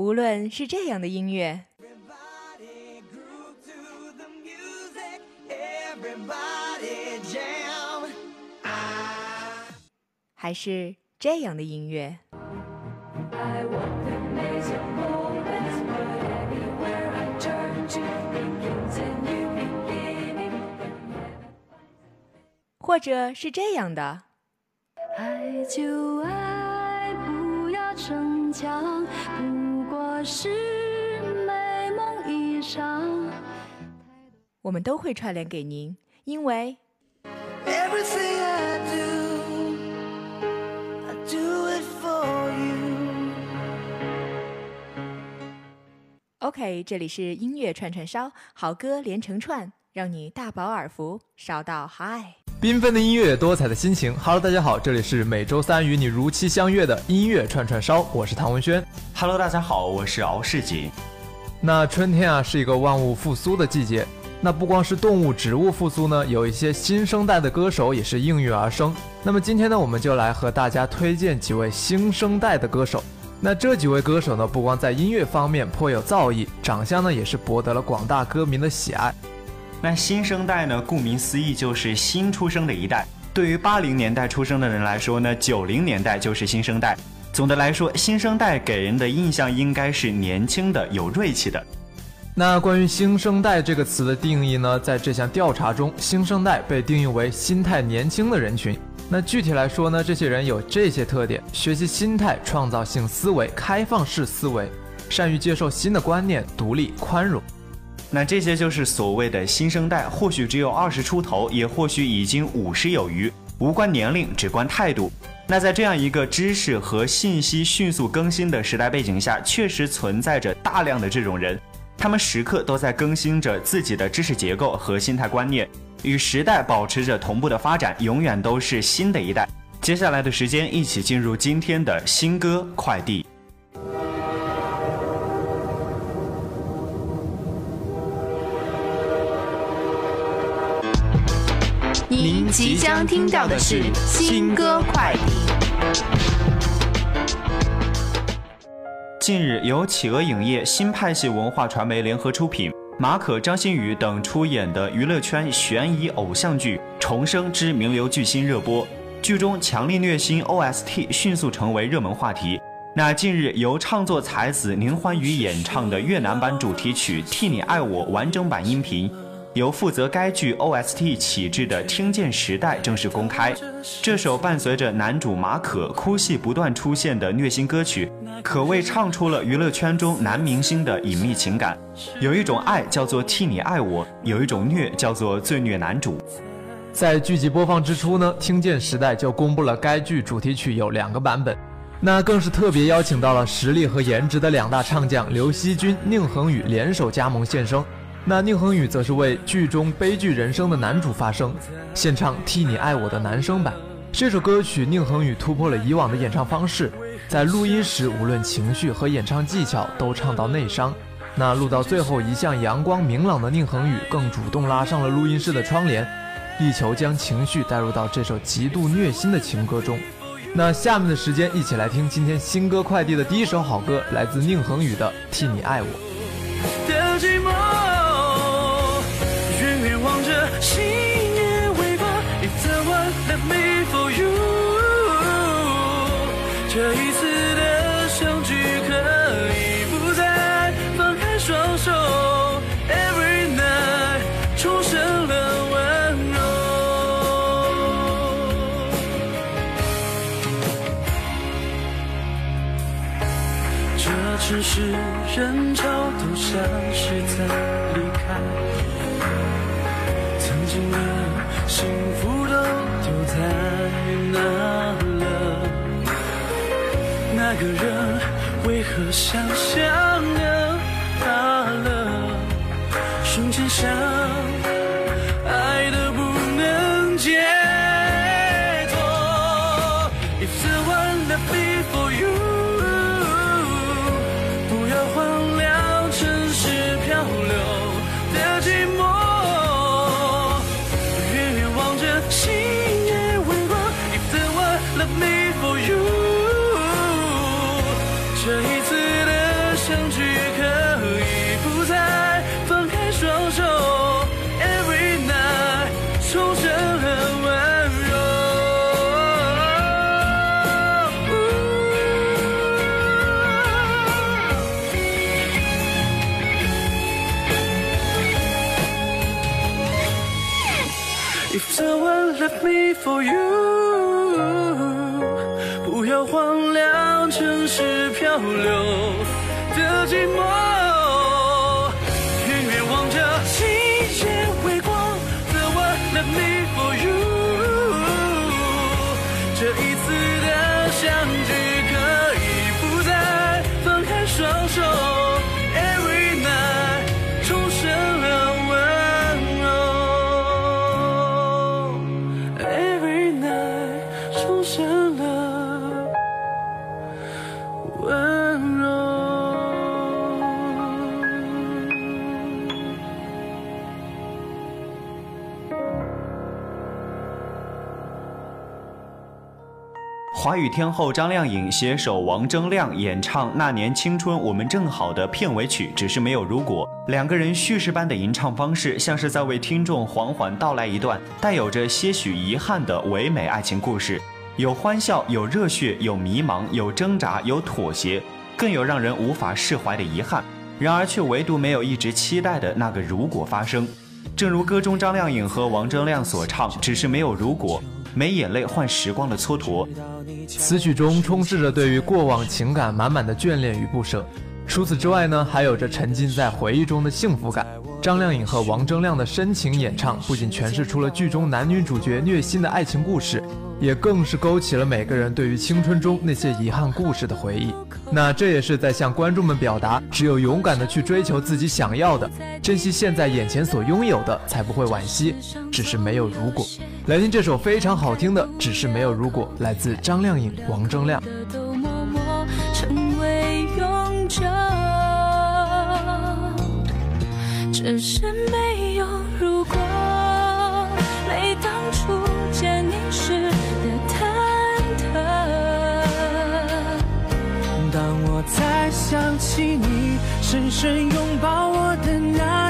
无论是这样的音乐，还是这样的音乐，或者是这样的。爱就爱，不要逞强，过是美梦一场。我们都会串联给您，因为。OK，这里是音乐串串烧，好歌连成串，让你大饱耳福，烧到嗨。缤纷的音乐，多彩的心情。Hello，大家好，这里是每周三与你如期相约的音乐串串烧，我是唐文轩。Hello，大家好，我是敖世锦。那春天啊，是一个万物复苏的季节。那不光是动物、植物复苏呢，有一些新生代的歌手也是应运而生。那么今天呢，我们就来和大家推荐几位新生代的歌手。那这几位歌手呢，不光在音乐方面颇有造诣，长相呢也是博得了广大歌迷的喜爱。那新生代呢？顾名思义就是新出生的一代。对于八零年代出生的人来说呢，九零年代就是新生代。总的来说，新生代给人的印象应该是年轻的、有锐气的。那关于“新生代”这个词的定义呢，在这项调查中，新生代被定义为心态年轻的人群。那具体来说呢，这些人有这些特点：学习心态、创造性思维、开放式思维，善于接受新的观念、独立、宽容。那这些就是所谓的新生代，或许只有二十出头，也或许已经五十有余，无关年龄，只关态度。那在这样一个知识和信息迅速更新的时代背景下，确实存在着大量的这种人，他们时刻都在更新着自己的知识结构和心态观念，与时代保持着同步的发展，永远都是新的一代。接下来的时间，一起进入今天的新歌快递。即将听到的是新歌快递。近日，由企鹅影业、新派系文化传媒联合出品，马可、张馨予等出演的娱乐圈悬疑偶像剧《重生之名流巨星》热播，剧中强力虐心 OST 迅速成为热门话题。那近日，由唱作才子宁欢宇演唱的越南版主题曲《替你爱我》完整版音频。由负责该剧 OST 起制的《听见时代》正式公开。这首伴随着男主马可哭戏不断出现的虐心歌曲，可谓唱出了娱乐圈中男明星的隐秘情感。有一种爱叫做替你爱我，有一种虐叫做最虐男主。在剧集播放之初呢，《听见时代》就公布了该剧主题曲有两个版本，那更是特别邀请到了实力和颜值的两大唱将刘惜君、宁恒宇联手加盟献声。那宁恒宇则是为剧中悲剧人生的男主发声，献唱《替你爱我》的男声版。这首歌曲，宁恒宇突破了以往的演唱方式，在录音时无论情绪和演唱技巧都唱到内伤。那录到最后，一向阳光明朗的宁恒宇更主动拉上了录音室的窗帘，力求将情绪带入到这首极度虐心的情歌中。那下面的时间，一起来听今天新歌快递的第一首好歌，来自宁恒宇的《替你爱我》。星夜微光，If the one left made for you，这一次的相聚可以不再放开双手，Every night 重生了温柔。这城市人潮都像是在离开。幸福都丢在哪了？那个人为何想象 for you，华语天后张靓颖携手王铮亮演唱《那年青春我们正好》的片尾曲，只是没有如果。两个人叙事般的吟唱方式，像是在为听众缓缓道来一段带有着些许遗憾的唯美爱情故事，有欢笑，有热血，有迷茫，有挣扎，有妥协，更有让人无法释怀的遗憾。然而，却唯独没有一直期待的那个如果发生。正如歌中张靓颖和王铮亮所唱：“只是没有如果，没眼泪换时光的蹉跎。”此曲中充斥着对于过往情感满满的眷恋与不舍。除此之外呢，还有着沉浸在回忆中的幸福感。张靓颖和王铮亮的深情演唱，不仅诠释出了剧中男女主角虐心的爱情故事，也更是勾起了每个人对于青春中那些遗憾故事的回忆。那这也是在向观众们表达，只有勇敢的去追求自己想要的，珍惜现在眼前所拥有的，才不会惋惜。只是没有如果。来听这首非常好听的《只是没有如果》，来自张靓颖、王铮亮。的都默默成为永久，只是没有如果，没当初见你时的忐忑。当我再想起你深深拥抱我的那，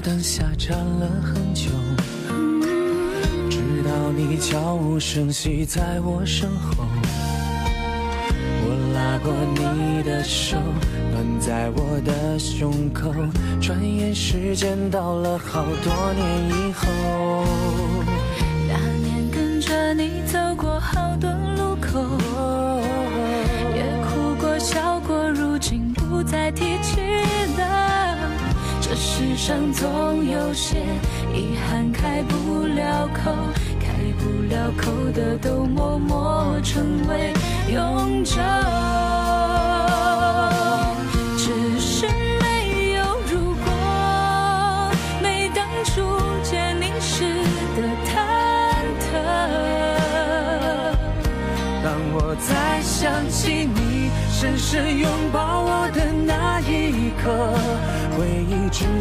灯下站了很久，直到你悄无声息在我身后。我拉过你的手，暖在我的胸口。转眼时间到了好多年以后。那年跟着你走过好多世上总有些遗憾开不了口，开不了口的都默默成为永久。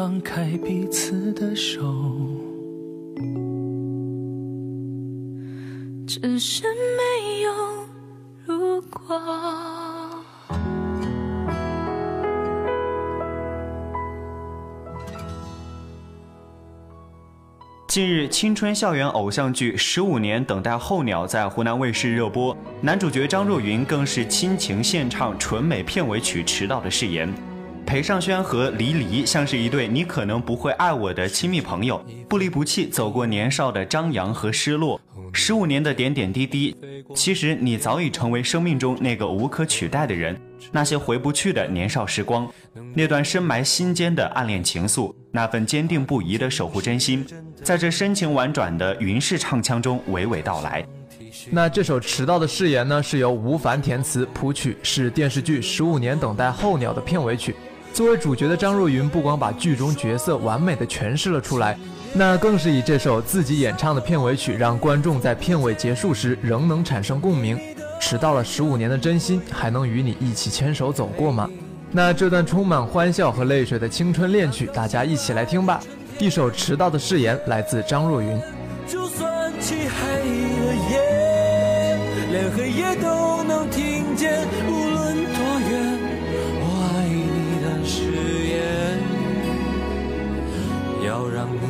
放开彼此的手。只是没有如果。近日，青春校园偶像剧《十五年等待候鸟》在湖南卫视热播，男主角张若昀更是亲情献唱纯美片尾曲《迟到的誓言》。裴尚轩和黎黎像是一对你可能不会爱我的亲密朋友，不离不弃走过年少的张扬和失落。十五年的点点滴滴，其实你早已成为生命中那个无可取代的人。那些回不去的年少时光，那段深埋心间的暗恋情愫，那份坚定不移的守护真心，在这深情婉转的云式唱腔中娓娓道来。那这首《迟到的誓言》呢，是由吴凡填词谱曲，是电视剧《十五年等待候鸟》的片尾曲。作为主角的张若昀，不光把剧中角色完美的诠释了出来，那更是以这首自己演唱的片尾曲，让观众在片尾结束时仍能产生共鸣。迟到了十五年的真心，还能与你一起牵手走过吗？那这段充满欢笑和泪水的青春恋曲，大家一起来听吧。一首《迟到的誓言》来自张若昀。就算漆黑了夜，连黑夜都能听言，要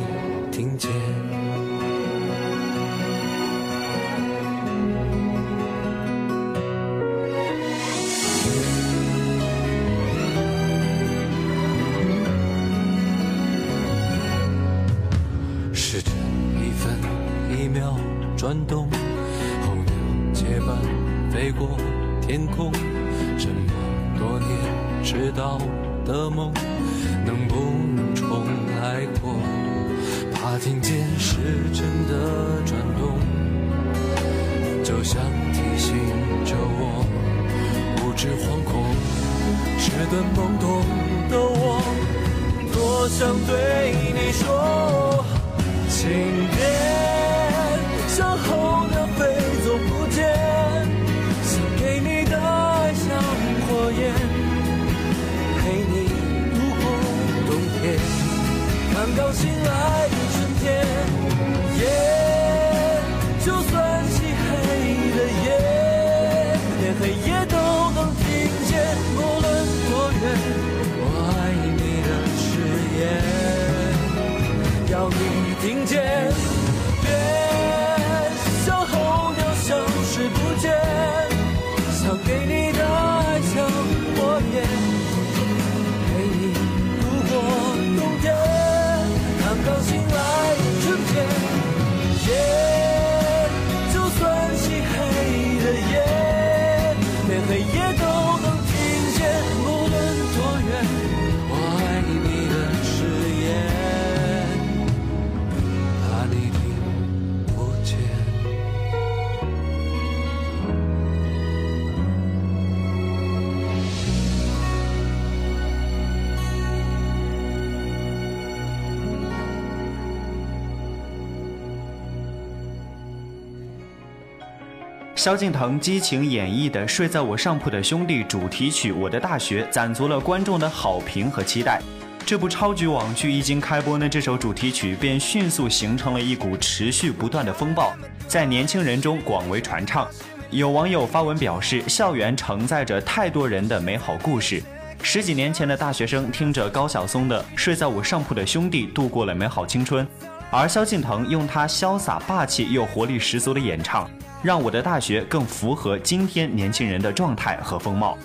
萧敬腾激情演绎的《睡在我上铺的兄弟》主题曲《我的大学》，攒足了观众的好评和期待。这部超级网剧一经开播呢，这首主题曲便迅速形成了一股持续不断的风暴，在年轻人中广为传唱。有网友发文表示，校园承载着太多人的美好故事。十几年前的大学生听着高晓松的《睡在我上铺的兄弟》，度过了美好青春，而萧敬腾用他潇洒霸气又活力十足的演唱，让我的大学更符合今天年轻人的状态和风貌。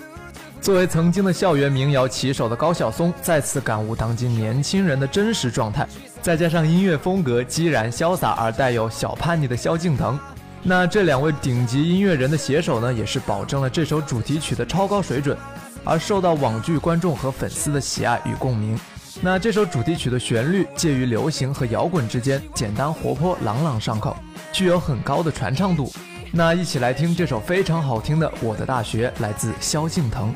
作为曾经的校园民谣旗手的高晓松，再次感悟当今年轻人的真实状态，再加上音乐风格激然潇洒而带有小叛逆的萧敬腾，那这两位顶级音乐人的携手呢，也是保证了这首主题曲的超高水准。而受到网剧观众和粉丝的喜爱与共鸣。那这首主题曲的旋律介于流行和摇滚之间，简单活泼，朗朗上口，具有很高的传唱度。那一起来听这首非常好听的《我的大学》，来自萧敬腾。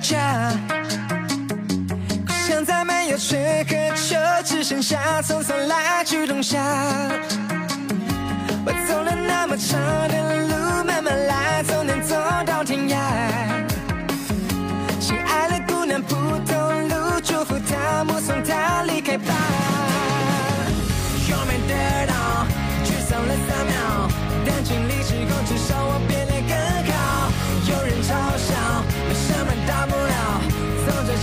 了离开家，现在没有吹和球，只剩下匆匆来去冬夏。我走了那么长的路，慢慢来，总能走到天涯。亲爱的姑娘，不同路，祝福她，目送她离开吧。又没得到，沮丧了三秒，但尽力之后，至少我变得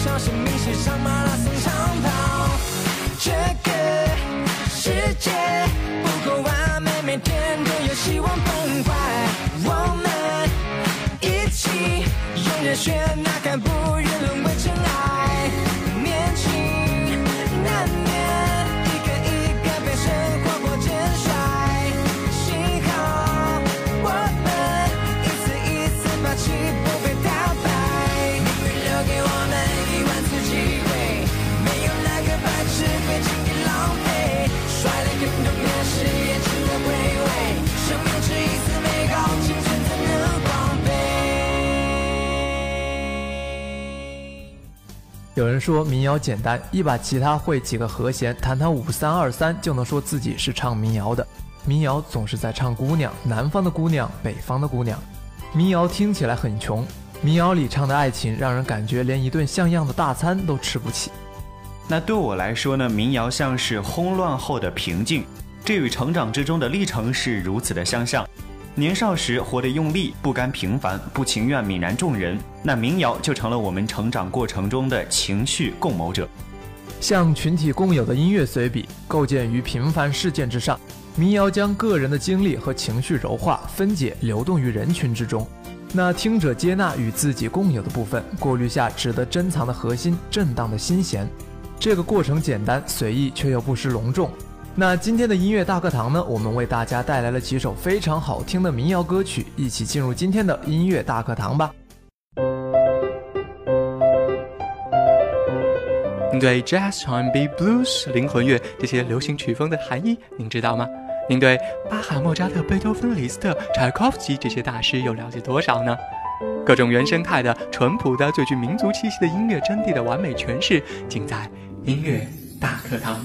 小心迷失上马拉松长跑。这个世界不够完美，每天都有希望崩坏。我们一起用热血呐喊，不愿有人说民谣简单，一把吉他会几个和弦，弹弹五三二三就能说自己是唱民谣的。民谣总是在唱姑娘，南方的姑娘，北方的姑娘。民谣听起来很穷，民谣里唱的爱情让人感觉连一顿像样的大餐都吃不起。那对我来说呢，民谣像是轰乱后的平静，这与成长之中的历程是如此的相像。年少时活得用力，不甘平凡，不情愿泯然众人，那民谣就成了我们成长过程中的情绪共谋者。像群体共有的音乐随笔，构建于平凡事件之上。民谣将个人的经历和情绪柔化、分解、流动于人群之中。那听者接纳与自己共有的部分，过滤下值得珍藏的核心，震荡的心弦。这个过程简单随意，却又不失隆重。那今天的音乐大课堂呢？我们为大家带来了几首非常好听的民谣歌曲，一起进入今天的音乐大课堂吧。您对 Jazz、R&B、Blues、灵魂乐这些流行曲风的含义，您知道吗？您对巴哈、莫扎特、贝多芬、李斯特、柴可夫斯基这些大师又了解多少呢？各种原生态的、淳朴的、最具民族气息的音乐真谛的完美诠释，尽在音乐大课堂。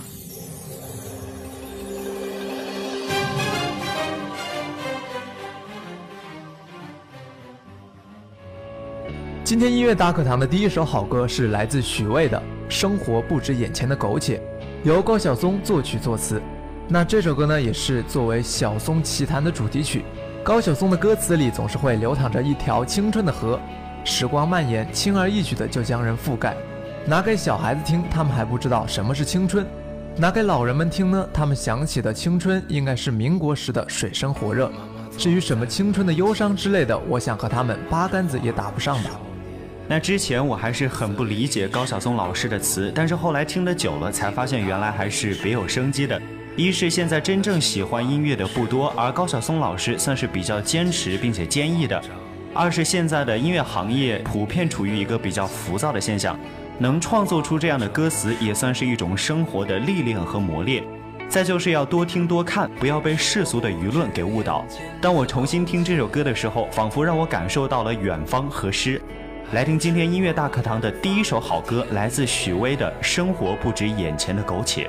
今天音乐大课堂的第一首好歌是来自许巍的《生活不止眼前的苟且》，由高晓松作曲作词。那这首歌呢，也是作为晓松奇谈的主题曲。高晓松的歌词里总是会流淌着一条青春的河，时光蔓延，轻而易举的就将人覆盖。拿给小孩子听，他们还不知道什么是青春；拿给老人们听呢，他们想起的青春应该是民国时的水深火热。至于什么青春的忧伤之类的，我想和他们八竿子也打不上吧。那之前我还是很不理解高晓松老师的词，但是后来听得久了，才发现原来还是别有生机的。一是现在真正喜欢音乐的不多，而高晓松老师算是比较坚持并且坚毅的；二是现在的音乐行业普遍处于一个比较浮躁的现象，能创作出这样的歌词也算是一种生活的历练和磨练。再就是要多听多看，不要被世俗的舆论给误导。当我重新听这首歌的时候，仿佛让我感受到了远方和诗。来听今天音乐大课堂的第一首好歌，来自许巍的《生活不止眼前的苟且》。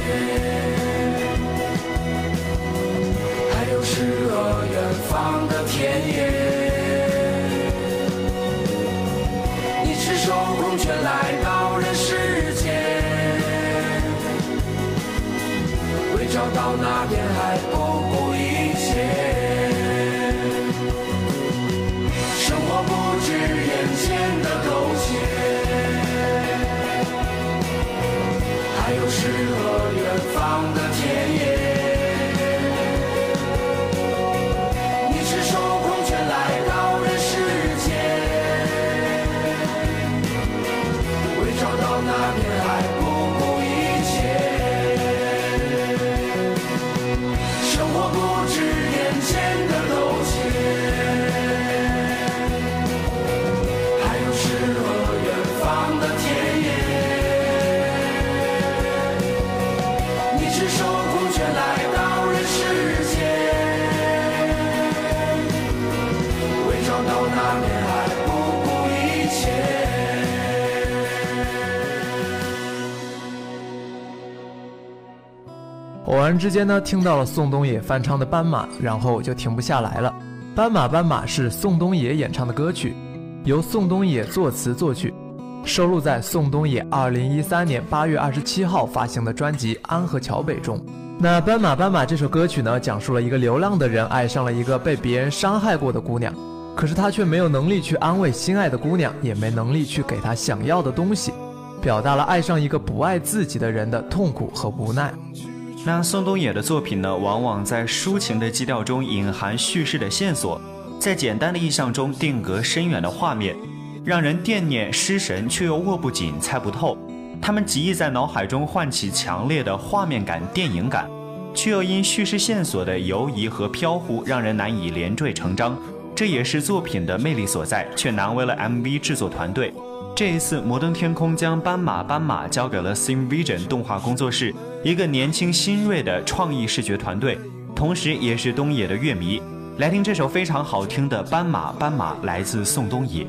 苟之间呢，听到了宋冬野翻唱的《斑马》，然后就停不下来了。《斑马斑马》是宋冬野演唱的歌曲，由宋冬野作词作曲，收录在宋冬野2013年8月27号发行的专辑《安河桥北》中。那《斑马斑马》这首歌曲呢，讲述了一个流浪的人爱上了一个被别人伤害过的姑娘，可是他却没有能力去安慰心爱的姑娘，也没能力去给她想要的东西，表达了爱上一个不爱自己的人的痛苦和无奈。那宋冬野的作品呢，往往在抒情的基调中隐含叙事的线索，在简单的意象中定格深远的画面，让人惦念失神却又握不紧、猜不透。他们极易在脑海中唤起强烈的画面感、电影感，却又因叙事线索的游移和飘忽，让人难以连缀成章。这也是作品的魅力所在，却难为了 MV 制作团队。这一次，摩登天空将《斑马斑马》交给了 Sim Vision 动画工作室，一个年轻新锐的创意视觉团队，同时也是东野的乐迷。来听这首非常好听的《斑马斑马》，来自宋冬野。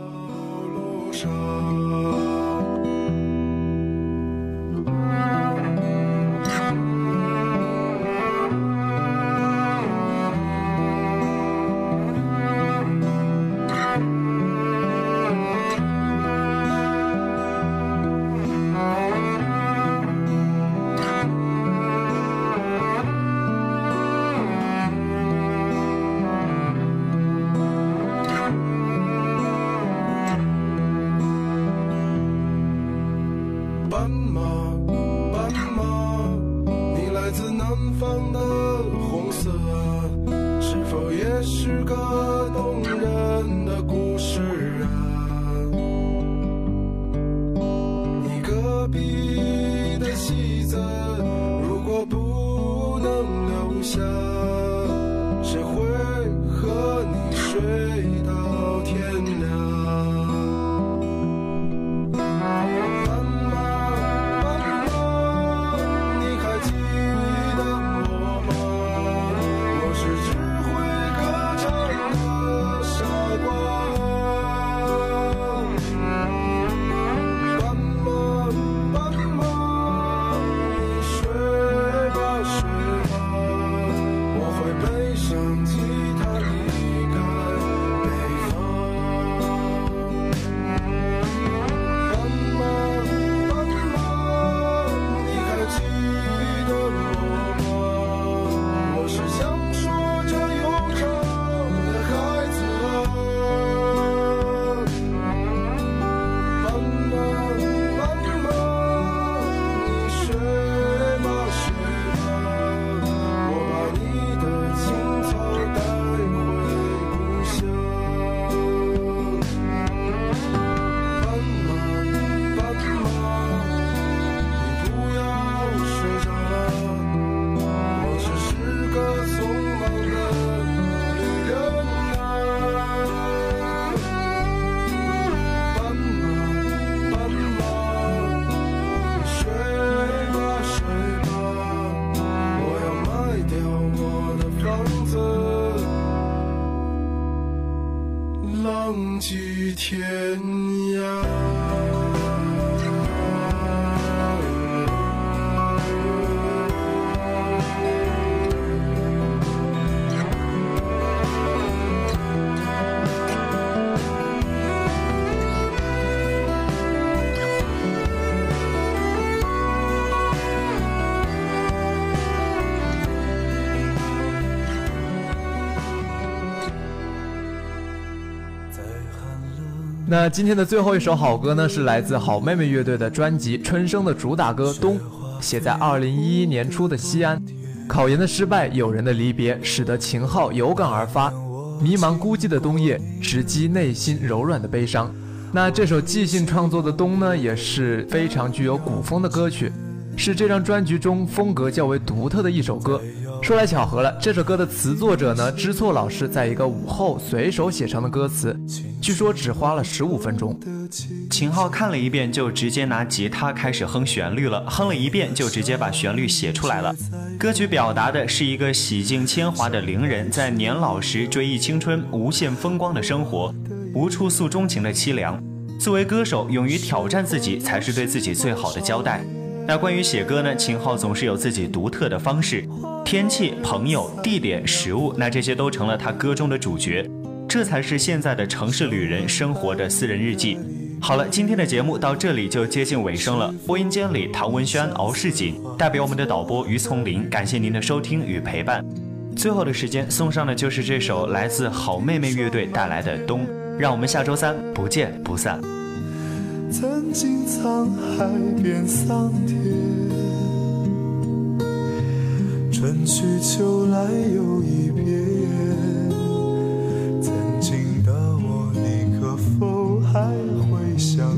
那今天的最后一首好歌呢，是来自好妹妹乐队的专辑《春生》的主打歌《冬》，写在二零一一年初的西安。考研的失败，友人的离别，使得秦昊有感而发。迷茫孤寂的冬夜，直击内心柔软的悲伤。那这首即兴创作的《冬》呢，也是非常具有古风的歌曲，是这张专辑中风格较为独特的一首歌。说来巧合了，这首歌的词作者呢，知错老师在一个午后随手写成的歌词，据说只花了十五分钟。秦昊看了一遍，就直接拿吉他开始哼旋律了，哼了一遍就直接把旋律写出来了。歌曲表达的是一个洗尽铅华的伶人在年老时追忆青春、无限风光的生活，无处诉衷情的凄凉。作为歌手，勇于挑战自己，才是对自己最好的交代。那关于写歌呢？秦昊总是有自己独特的方式，天气、朋友、地点、食物，那这些都成了他歌中的主角，这才是现在的城市旅人生活的私人日记。好了，今天的节目到这里就接近尾声了。播音间里，唐文轩、敖世锦代表我们的导播于丛林，感谢您的收听与陪伴。最后的时间送上的就是这首来自好妹妹乐队带来的《冬》，让我们下周三不见不散。曾经沧海变桑田，春去秋来又一遍。曾经的我，你可否还会想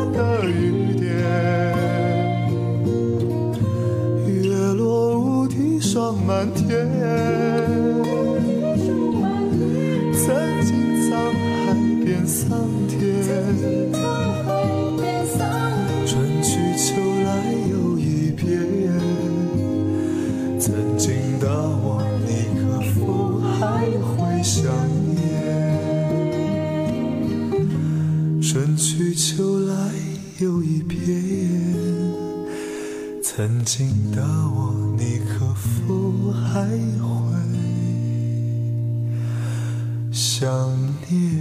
满天，曾经沧海变桑田，春去秋来又一遍。曾经的我，你可否还会想念？春去秋来又一遍。曾经的我，我还会想念？